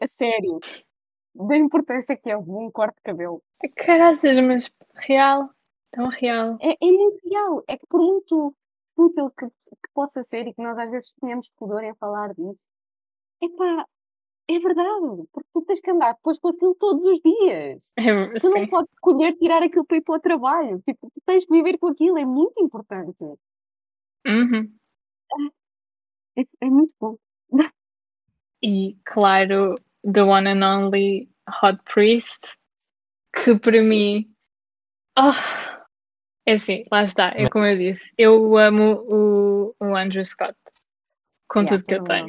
A sério. Da importância que é um corte de cabelo. Caraças, mas real. Tão real. É, é muito real. É que por muito útil que, que possa ser e que nós às vezes tenhamos pudor em falar disso, é pá, é verdade. Porque tu tens que andar depois com aquilo todos os dias. É, Tu não podes escolher tirar aquilo para ir para o trabalho. Tipo, tu tens que viver com aquilo, é muito importante. Uhum. É, é muito bom. E claro, The One and Only Hot Priest, que para mim. Oh, é assim, lá está, é como eu disse. Eu amo o, o Andrew Scott com Yeah, tudo que eu tenho.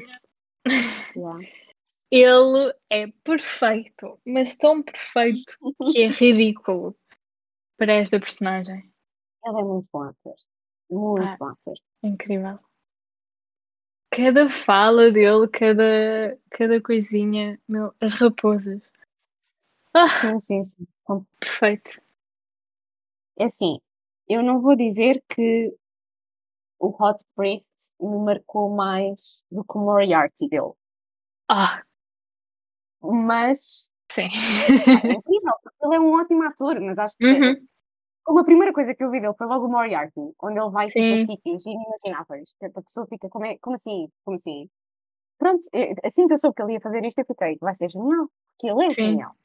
Yeah. Ele é perfeito, mas tão perfeito que é ridículo. para esta personagem. Ele é muito bom ator. Muito Ah. bom ator. Incrível. Cada fala dele, cada, cada coisinha, meu, as raposas. Ah, Sim, sim, sim. Perfeito. É assim, eu não vou dizer que o Hot Priest me marcou mais do que o Moriarty dele, Ah, mas sim. é incrível, porque ele é um ótimo ator, mas acho que Uhum, como a primeira coisa que eu vi dele foi logo o Moriarty, onde ele vai tipo, a Sim. sítios inimagináveis, que a pessoa fica, como, é, como assim? Como assim? Pronto, eh, assim que eu soube que ele ia fazer isto, eu fiquei, vai ser genial, porque ele é Sim. genial.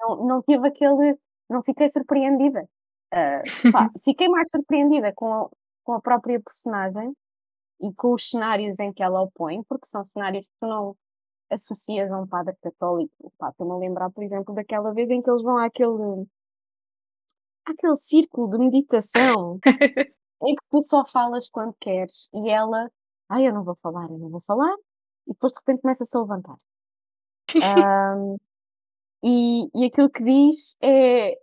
Não, não tive aquele, não fiquei surpreendida. Ah, pá, fiquei mais surpreendida com a, com a própria personagem e com os cenários em que ela o põe, porque são cenários que tu não associas a um padre católico. Estou-me a lembrar, por exemplo, daquela vez em que eles vão àquele, àquele círculo de meditação em que tu só falas quando queres e ela, ai, eu não vou falar, eu não vou falar, e depois de repente começa-se a levantar. Ahm, e, e aquilo que diz é: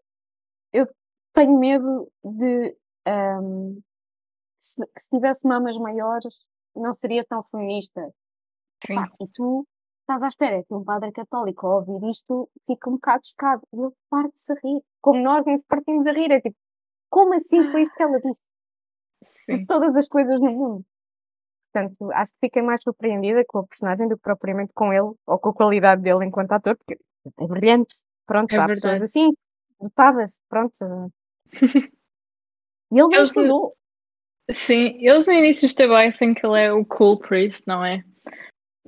eu tenho medo de ahm, se, que se tivesse mamas maiores, não seria tão feminista. Sim. Pá, e tu estás à espera que um padre católico ao ouvir isto fica um bocado chocado e ele parte-se a rir, como nós nos partimos a rir. É tipo, como assim foi isto que ela disse? Sim. de todas as coisas no mundo. Portanto, acho que fiquei mais surpreendida com a personagem do que propriamente com ele ou com a qualidade dele enquanto ator, porque é brilhante. Pronto, É há pessoas verdade. assim, dotadas, pronto. E ele bem Eles- estudou. Sim, eles no início estabelecem que ele é o cool priest, não é?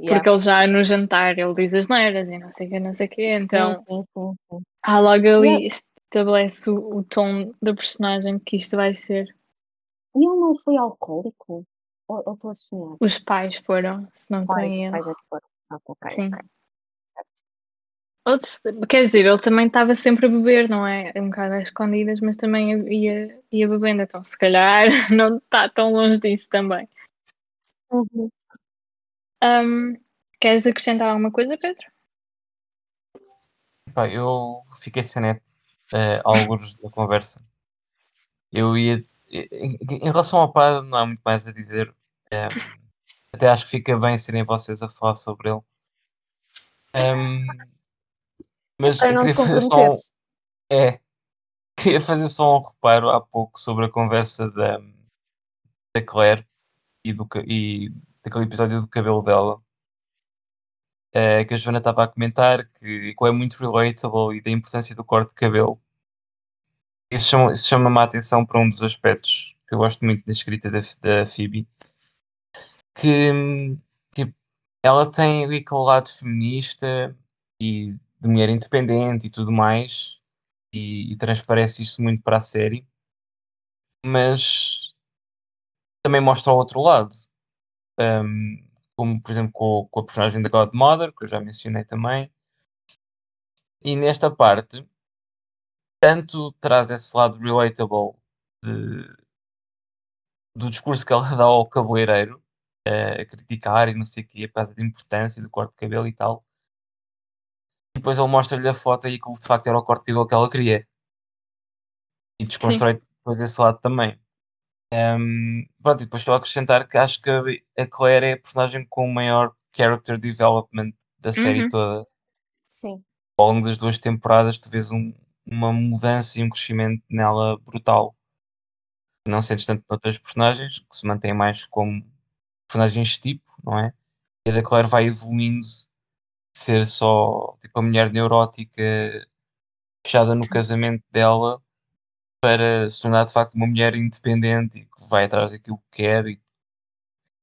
Yeah. Porque ele já no jantar ele diz as neiras e não sei o que, não sei o que. Então Sim, sim, sim, sim. há logo ali Yeah. estabelece o, o tom da personagem que isto vai ser. E ele não foi alcoólico? Ou ou estou a sonhar? Os pais foram, se não Pais, tem pais erro. é que foram. Ah, ok, Sim. ok. Ou se- quer dizer, ele também estava sempre a beber, não é? Um bocado às escondidas, mas também ia, ia bebendo. Então, se calhar, não está tão longe disso também. Uhum. Ahm, queres acrescentar alguma coisa, Pedro? Pá, eu fiquei sem net uh, alguns da conversa. Eu ia. Em, em relação ao padre, não há muito mais a dizer. Um, até acho que fica bem serem vocês a falar sobre ele. Um, mas Para não queria fazer só um, é, queria fazer só um reparo há pouco sobre a conversa da, da Claire e, do, e daquele episódio do cabelo dela. eh, que a Joana estava a comentar que, que é muito relatable e da importância do corte de cabelo. Isso chama- chama-me a atenção para um dos aspectos que eu gosto muito da escrita da, da Phoebe, que hum, tipo, ela tem ali aquele lado feminista e de mulher independente e tudo mais, e, e transparece isso muito para a série, mas também mostra o outro lado. Hum, como por exemplo com, com a personagem da Godmother, que eu já mencionei também, e nesta parte tanto traz esse lado relatable de- do discurso que ela dá ao cabeleireiro, eh, a criticar e não sei o quê, por causa da importância do corte de cabelo e tal. E depois ele mostra-lhe a foto e aquilo de facto era o corte de cabelo que ela queria. E desconstrói depois esse lado também. Ehm, pronto, e depois estou a acrescentar que acho que a Claire é a personagem com o maior character development da série Uhum. toda. Sim. Ao longo das duas temporadas tu vês um- uma mudança e um crescimento nela brutal. Não sentes tanto noutras personagens, que se mantêm mais como personagens tipo, não é? E a da Claire vai evoluindo de ser só tipo a mulher neurótica fechada no casamento dela para se tornar de facto uma mulher independente e que vai atrás daquilo que quer. E,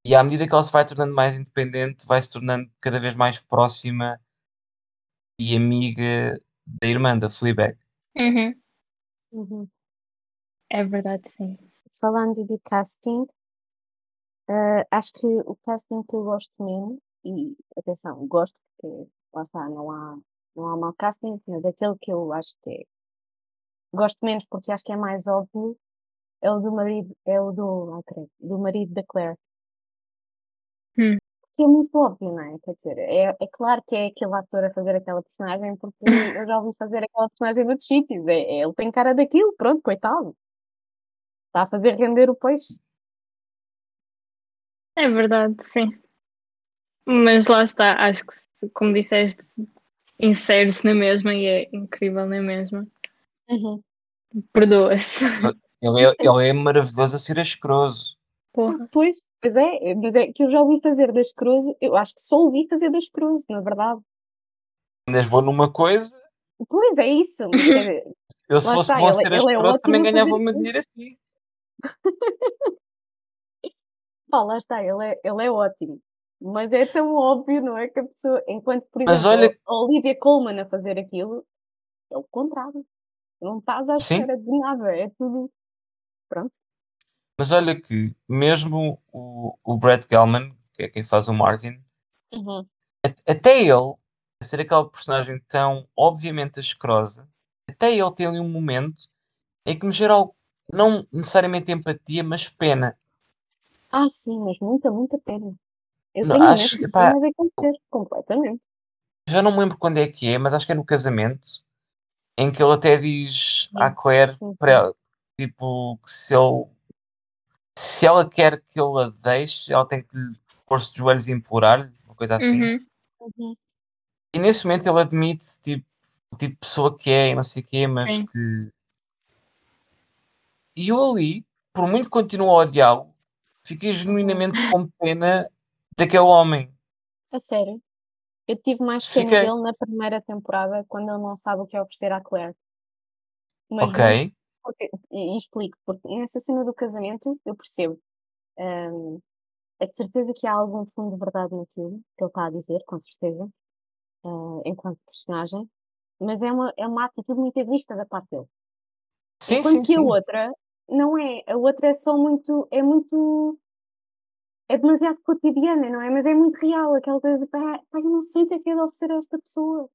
e à medida que ela se vai tornando mais independente, vai se tornando cada vez mais próxima e amiga da irmã da Fleabag. Uhum. Uhum. É verdade, sim. Falando de casting, eh, acho que o casting que eu gosto menos, e atenção, gosto porque lá está, não há, não há mau casting, mas aquele que eu acho que é, gosto menos porque acho que é mais óbvio, é o do marido, é o do, ai, credo, do marido da Claire. Hum. que é muito óbvio, não é? Quer dizer, é, é claro que é aquele ator a fazer aquela personagem, porque eu já ouvi fazer aquela personagem noutros sítios. É, é, ele tem cara daquilo, pronto, coitado. Está a fazer render o peixe. É verdade, sim. Mas lá está, acho que, como disseste, insere-se na mesma e é incrível na mesma. Uhum. Perdoa-se. Ele é, ele é maravilhoso a ser asqueroso. Porra. Pois, pois é, mas é que eu já ouvi fazer das cruzes, eu acho que só ouvi fazer das cruzes, na verdade. Andas bom numa coisa, Pois é isso, mas eu se fosse está, bom ele- ser é asqueroso também ótimo a ganhava fazer o meu dinheiro assim. pá, lá está, ele é, ele é ótimo. Mas é tão óbvio, não é? Que a pessoa, enquanto, por Mas exemplo, olha- a Olivia Colman a fazer aquilo, é o contrário. Não estás à Sim. espera de nada, é tudo. Pronto. Mas olha que mesmo o, o Brett Gelman, que é quem faz o Martin, Uhum. até ele, a ser aquela personagem tão obviamente asquerosa, até ele tem ali um momento em que me gera algo, não necessariamente empatia, mas pena. Ah, sim, mas muita, muita pena. Eu Não, tenho acho- pá, pena de acontecer, completamente. Já não me lembro quando é que é, mas acho que é no casamento, em que ele até diz à Claire sim, para ela, tipo, que se ele se ela quer que ele a deixe, ela tem que lhe pôr-se de joelhos e implorar-lhe, uma coisa assim. Uhum. Uhum. E nesse momento ele admite tipo, o tipo de pessoa que é e não sei o quê, mas Sim. que. E eu ali, por muito que continue a odiá-lo, fiquei genuinamente com pena daquele homem. A sério. Eu tive mais pena Fiquei. dele na primeira temporada, quando ele não sabe o que é oferecer à Claire. Mas ok? porque- e, explico, porque nessa cena do casamento eu percebo. hum, é de certeza que há algum fundo de verdade naquilo que ele está a dizer, com certeza, ah, enquanto personagem, mas é uma, é uma atitude muito egoísta da parte dele. Sim, Enquanto sim, que a sim. outra não é. A outra é só muito. É muito. É demasiado cotidiana, não é? Mas é muito real. Aquela coisa de pá, pá, eu não sei o que é que é de oferecer a esta pessoa.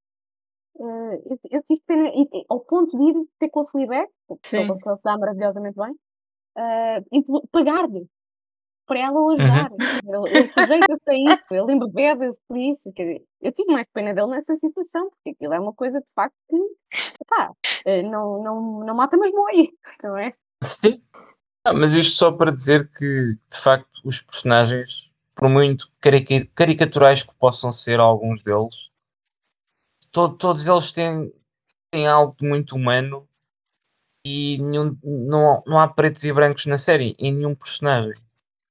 Eh, eu, eu tive pena, e- e ao ponto de ir ter com a Fleabag, a pessoa Sim. com que ele se dá maravilhosamente bem, eh, e pagar-lhe para ela o Uhum. ajudar. Ele, ele sujeita-se a isso, ele embebeda-se por isso. Quer dizer, eu tive mais pena dele nessa situação, porque aquilo é uma coisa de facto que, pá, eh, não, não, não mata, mas mói, não é? Sim. Ah, mas isto só para dizer que, de facto, os personagens, por muito carica- caricaturais que possam ser alguns deles, to- todos eles têm, têm algo de muito humano e nenhum, não, não há pretos e brancos na série, em nenhum personagem.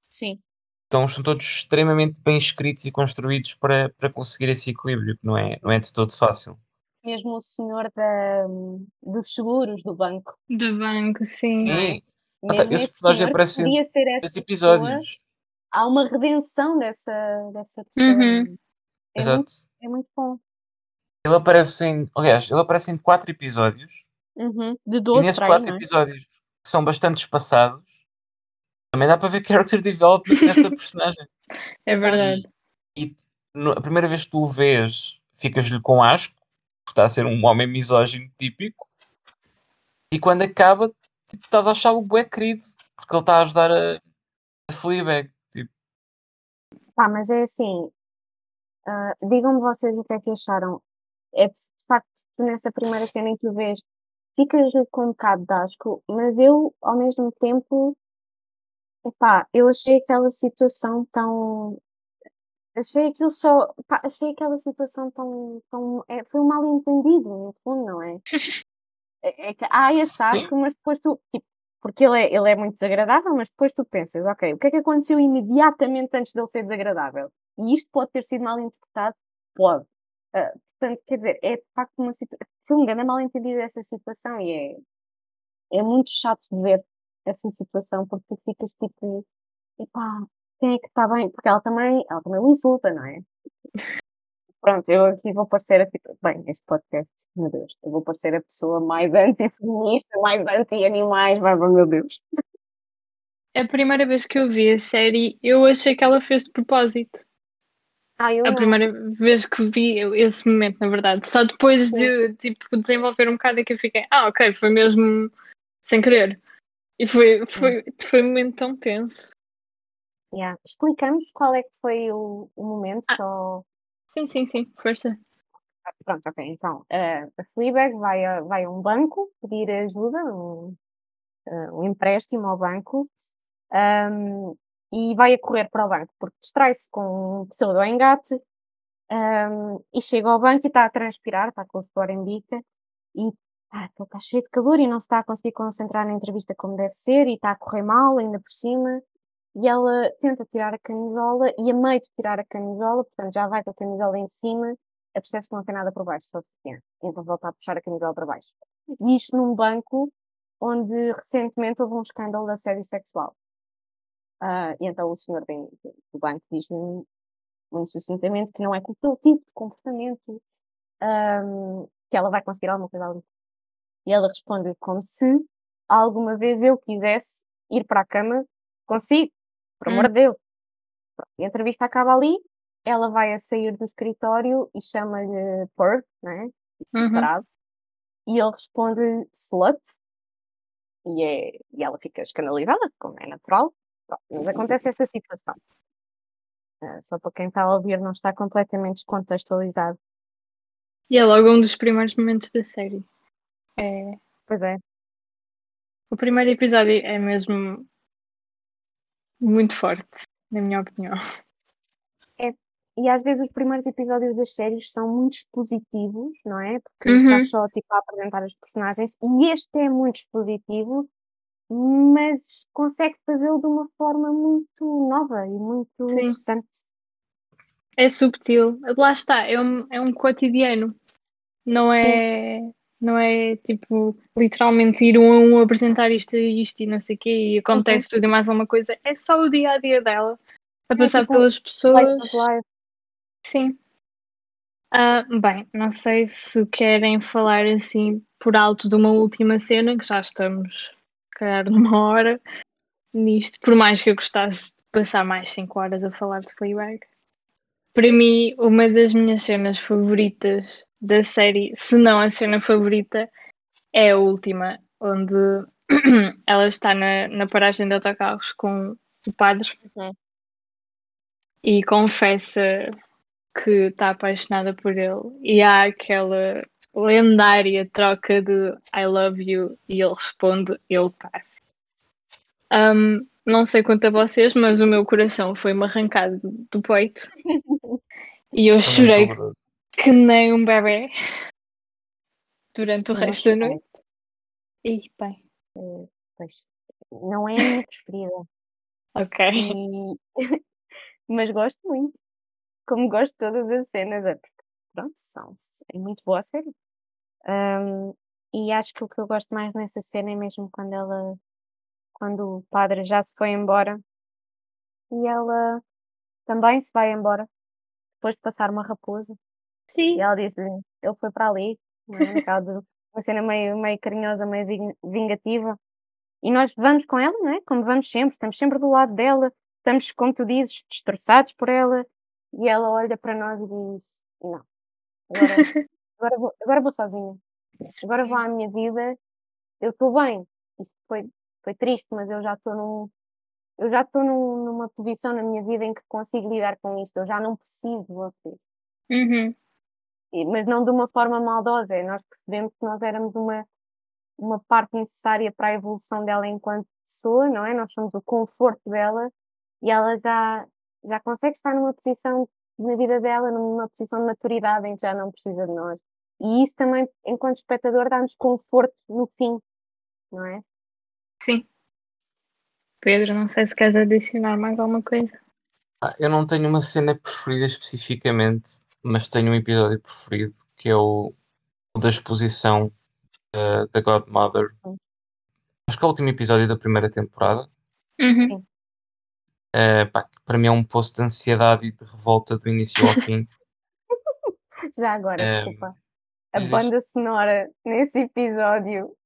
Sim. Então são todos extremamente bem escritos e construídos para, para conseguir esse equilíbrio, que não é, não é de todo fácil. Mesmo o senhor da, dos seguros do banco. Do banco, sim. É? E Ah, tá, Mesmo esse esse personagem aparece podia ser essa estes pessoa, episódios. há uma redenção dessa, dessa pessoa. Uhum. é? É, Exato. muito, é muito bom. Ele aparece em, aliás, ele aparece em quatro episódios Uhum. De e 12 nesses para aí, quatro não é? episódios que são bastante espaçados, também dá para ver character development nessa personagem. É verdade. E, e no- a primeira vez que tu o vês, ficas-lhe com asco, porque está a ser um homem misógino típico, e quando acaba, tipo, estás a achá-lo bué querido, porque ele está a ajudar a, a Fleabag. Tipo, Pá, mas é assim, ah, digam-me vocês o que é que acharam. É de facto nessa primeira cena em que o vês, ficas com um bocado de asco, mas eu, ao mesmo tempo, epá, eu achei aquela situação tão. Achei aquilo só. pá, achei aquela situação tão. tão é, foi um mal entendido, no fundo, não é? É, é que há esse asco, mas depois tu. Tipo, porque ele é, ele é muito desagradável, mas depois tu pensas, ok, o que é que aconteceu imediatamente antes dele ser desagradável? E isto pode ter sido mal interpretado? Pode. Ah, portanto, quer dizer, é de facto uma situação. Foi um grande mal entendido essa situação e é, é muito chato de ver essa situação porque tu ficas tipo, epá, quem é que está bem? Porque ela também, ela também o insulta, não é? Pronto, eu aqui vou parecer a tipo, bem, este podcast, meu Deus, eu vou parecer a pessoa mais antifeminista, mais anti-animais, vai, meu Deus. A primeira vez que eu vi a série, eu achei que ela fez de propósito. Ah, eu A não. primeira vez que vi esse momento, na verdade. Só depois de tipo, desenvolver um bocado é que eu fiquei, ah, ok, foi mesmo sem querer. E foi, Sim. foi, foi um momento tão tenso. Yeah. Explicamos qual é que foi o, o momento, Ah. só. Sim, sim, sim, força. Ah, Pronto, ok. Então, eh, a Fleabag vai a, vai a um banco pedir ajuda, um, eh, um empréstimo ao banco, ahm, e vai a correr para o banco, porque distrai-se com um pseudo-engate, ahm, e chega ao banco e está a transpirar, está com o suor em bica, e ah, está cheio de calor e não se está a conseguir concentrar na entrevista como deve ser, e está a correr mal ainda por cima, e ela tenta tirar a camisola, e a meio de tirar a camisola, portanto já vai com a camisola em cima, apercebe-se que não tem nada por baixo, só suficiente. Então volta a puxar a camisola para baixo. E isto num banco onde recentemente houve um escândalo de assédio sexual. Ah, e então o senhor bem, do banco diz-lhe muito sucintamente que não é com aquele tipo de comportamento ahm, que ela vai conseguir alguma coisa ali. E ela responde como se alguma vez eu quisesse ir para a cama consigo, por amor Hum. de Deus. Pronto, e a entrevista acaba ali, ela vai a sair do escritório e chama-lhe Perv, né? Uhum. Parado. E ele responde slut. E, é, e ela fica escandalizada, como é natural. Pronto, mas acontece esta situação. Ah, só para quem está a ouvir não está completamente descontextualizado. E é logo um dos primeiros momentos da série. É, Pois é, o primeiro episódio é mesmo muito forte, na minha opinião. e às vezes os primeiros episódios das séries são muito expositivos, não é? Porque Uhum. está só tipo, a apresentar os personagens, e este é muito expositivo, mas consegue fazê-lo de uma forma muito nova e muito Sim. interessante. É subtil. Lá está, é um, é um cotidiano. Não Sim. É, não é tipo literalmente ir um a um apresentar isto e isto e não sei o quê e acontece tudo e mais alguma coisa. É só o dia a dia dela a passar tipo um pelas pessoas. Sim. Ah, bem, não sei se querem falar assim por alto de uma última cena, que já estamos, se calhar, numa hora nisto, por mais que eu gostasse de passar mais 5 horas a falar de Fleabag. Para mim, uma das minhas cenas favoritas da série, se não a cena favorita, é a última, onde ela está na, na paragem de autocarros com o padre Uhum. e confessa que está apaixonada por ele e há aquela lendária troca de I love you e ele responde ele passa. Um, não sei quanto a vocês, mas o meu coração foi-me arrancado do, peito e eu Também chorei estou que nem um bebê durante o não resto da noite. E bem, Pois. Não é a minha preferida. ok. E... Mas gosto muito. Como gosto de todas as cenas. É porque, pronto, são, é muito boa a série. Ahm, e acho que o que eu gosto mais nessa cena é mesmo quando ela, quando o padre já se foi embora e ela também se vai embora depois de passar uma raposa. Sim, E ela disse-lhe, ele foi para ali, não é? Uma cena meio, meio carinhosa, meio ving- vingativa. E nós vamos com ela, não é? Como vamos sempre, estamos sempre do lado dela, estamos, como tu dizes, destroçados por ela. E ela olha para nós e diz: Não, agora, agora, vou, agora vou sozinha. Agora vou à minha vida, eu estou bem. Isto foi, foi triste, mas eu já estou num. Eu já estou num- numa posição na minha vida em que consigo lidar com isto. Eu já não preciso de vocês. Uhum. E- mas não de uma forma maldosa. é Nós percebemos que nós éramos uma, uma parte necessária para a evolução dela enquanto pessoa, não é? Nós somos o conforto dela e ela já, já consegue estar numa posição na vida dela, numa posição de maturidade em que já não precisa de nós. E isso também, enquanto espectador, dá-nos conforto no fim, não é? Sim. Pedro, não sei se queres adicionar mais alguma coisa. Ah, eu não tenho uma cena preferida especificamente, mas tenho um episódio preferido que é o, o da exposição da, da Godmother. Sim. Acho que é o último episódio da primeira temporada. Uhum. Eh, pá, para mim é um poço de ansiedade e de revolta do início ao fim. Já agora, Ehm, desculpa. A banda sonora nesse episódio,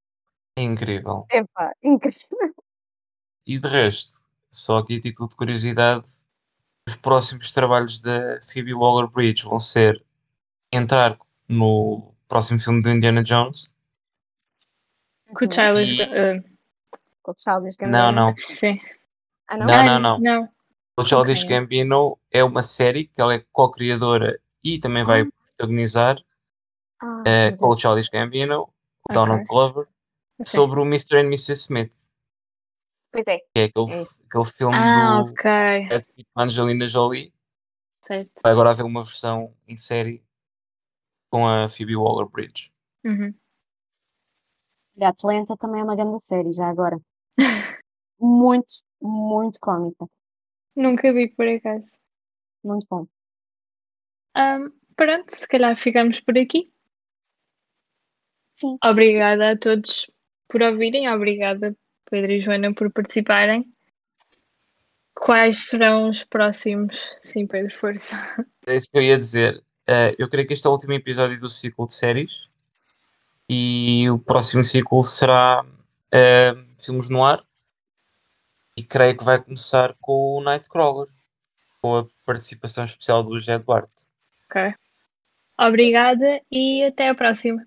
É incrível. epá, incrível. E de resto, só aqui a título de curiosidade, os próximos trabalhos da Phoebe Waller-Bridge vão ser entrar no próximo filme do Indiana Jones. Com o Childish E- uh, Com o Não, Gambino. não. sim. Ah, não? Não, não, não. Não. O Childish Ok. Gambino é uma série que ela é co-criadora e também vai Ah. protagonizar Ah, meu com o. Childish Gambino, o Ok. Donald Glover, Ok. sobre o Mr. and Mrs. Smith, Pois é, que é aquele, É. aquele filme Ah, do ok. Brad Pitt com a Angelina Jolie. Certo. Vai agora haver uma versão em série com a Phoebe Waller-Bridge. Uhum. E a Atlanta também é uma grande série, já agora. Muito, muito cómica. Nunca vi por acaso. Muito bom. Ahm, pronto, se calhar ficamos por aqui. Sim. Obrigada a todos por ouvirem. Obrigada, Pedro e Joana, por participarem. Quais serão os próximos? Sim, Pedro, força. É isso que eu ia dizer. Eh, eu creio que este é o último episódio do ciclo de séries. E o próximo ciclo será eh, filmes no ar. E creio que vai começar com o Nightcrawler. Com a participação especial do José Duarte. Ok. Obrigada e até a próxima.